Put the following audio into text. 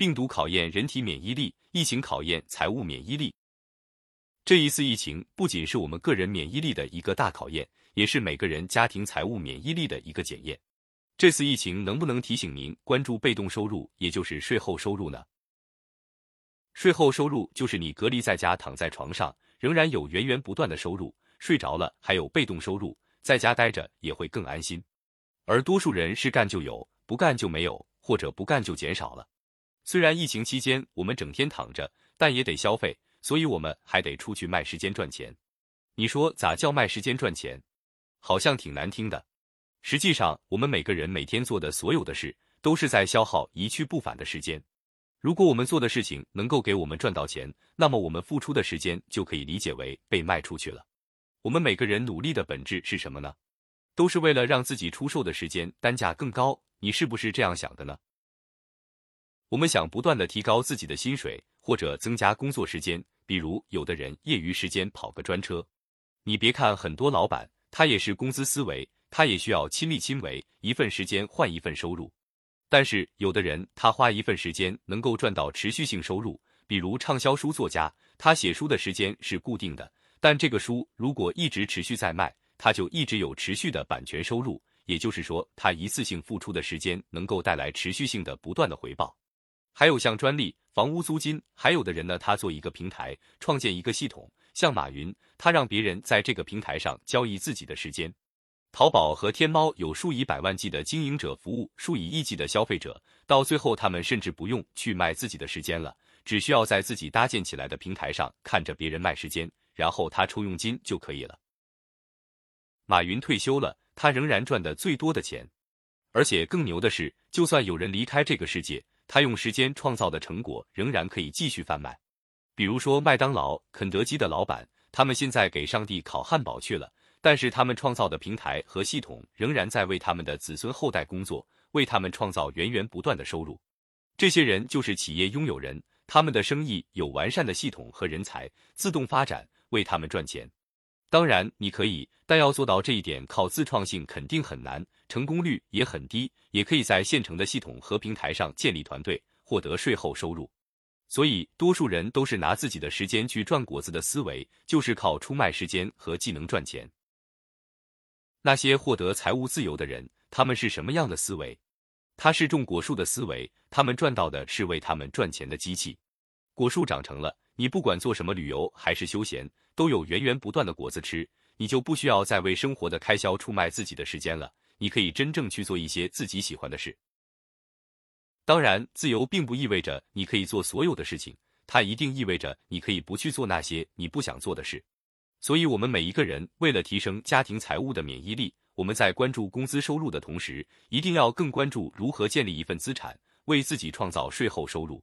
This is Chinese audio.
病毒考验人体免疫力，疫情考验财务免疫力。这一次疫情不仅是我们个人免疫力的一个大考验，也是每个人家庭财务免疫力的一个检验。这次疫情能不能提醒您关注被动收入，也就是税后收入呢？税后收入就是你隔离在家躺在床上，仍然有源源不断的收入，睡着了还有被动收入，在家待着也会更安心。而多数人是干就有，不干就没有，或者不干就减少了。虽然疫情期间我们整天躺着，但也得消费。所以我们还得出去卖时间赚钱，你说咋叫卖时间赚钱？好像挺难听的。实际上，我们每个人每天做的所有的事，都是在消耗一去不返的时间。如果我们做的事情能够给我们赚到钱，那么我们付出的时间就可以理解为被卖出去了。我们每个人努力的本质是什么呢？都是为了让自己出售的时间单价更高。你是不是这样想的呢？我们想不断的提高自己的薪水。或者增加工作时间，比如有的人业余时间跑个专车。你别看很多老板，他也是工资思维，他也需要亲力亲为，一份时间换一份收入。但是有的人，他花一份时间能够赚到持续性收入，比如畅销书作家，他写书的时间是固定的，但这个书如果一直持续在卖，他就一直有持续的版权收入。也就是说，他一次性付出的时间能够带来持续性的不断的回报。还有像专利、房屋租金，还有的人呢，他做一个平台，创建一个系统，像马云，他让别人在这个平台上交易自己的时间。淘宝和天猫有数以百万计的经营者服务数以亿计的消费者，到最后他们甚至不用去卖自己的时间了，只需要在自己搭建起来的平台上看着别人卖时间，然后他抽佣金就可以了。马云退休了，他仍然赚的最多的钱，而且更牛的是，就算有人离开这个世界。他用时间创造的成果仍然可以继续贩卖，比如说麦当劳、肯德基的老板，他们现在给上帝烤汉堡去了，但是他们创造的平台和系统仍然在为他们的子孙后代工作，为他们创造源源不断的收入。这些人就是企业拥有人，他们的生意有完善的系统和人才，自动发展，为他们赚钱。当然，你可以，但要做到这一点，靠自创性肯定很难，成功率也很低。也可以在现成的系统和平台上建立团队，获得税后收入。所以，多数人都是拿自己的时间去赚果子的思维，就是靠出卖时间和技能赚钱。那些获得财务自由的人，他们是什么样的思维？他是种果树的思维，他们赚到的是为他们赚钱的机器。果树长成了，你不管做什么旅游还是休闲。都有源源不断的果子吃，你就不需要再为生活的开销出卖自己的时间了。你可以真正去做一些自己喜欢的事。当然，自由并不意味着你可以做所有的事情，它一定意味着你可以不去做那些你不想做的事。所以，我们每一个人为了提升家庭财务的免疫力，我们在关注工资收入的同时，一定要更关注如何建立一份资产，为自己创造税后收入。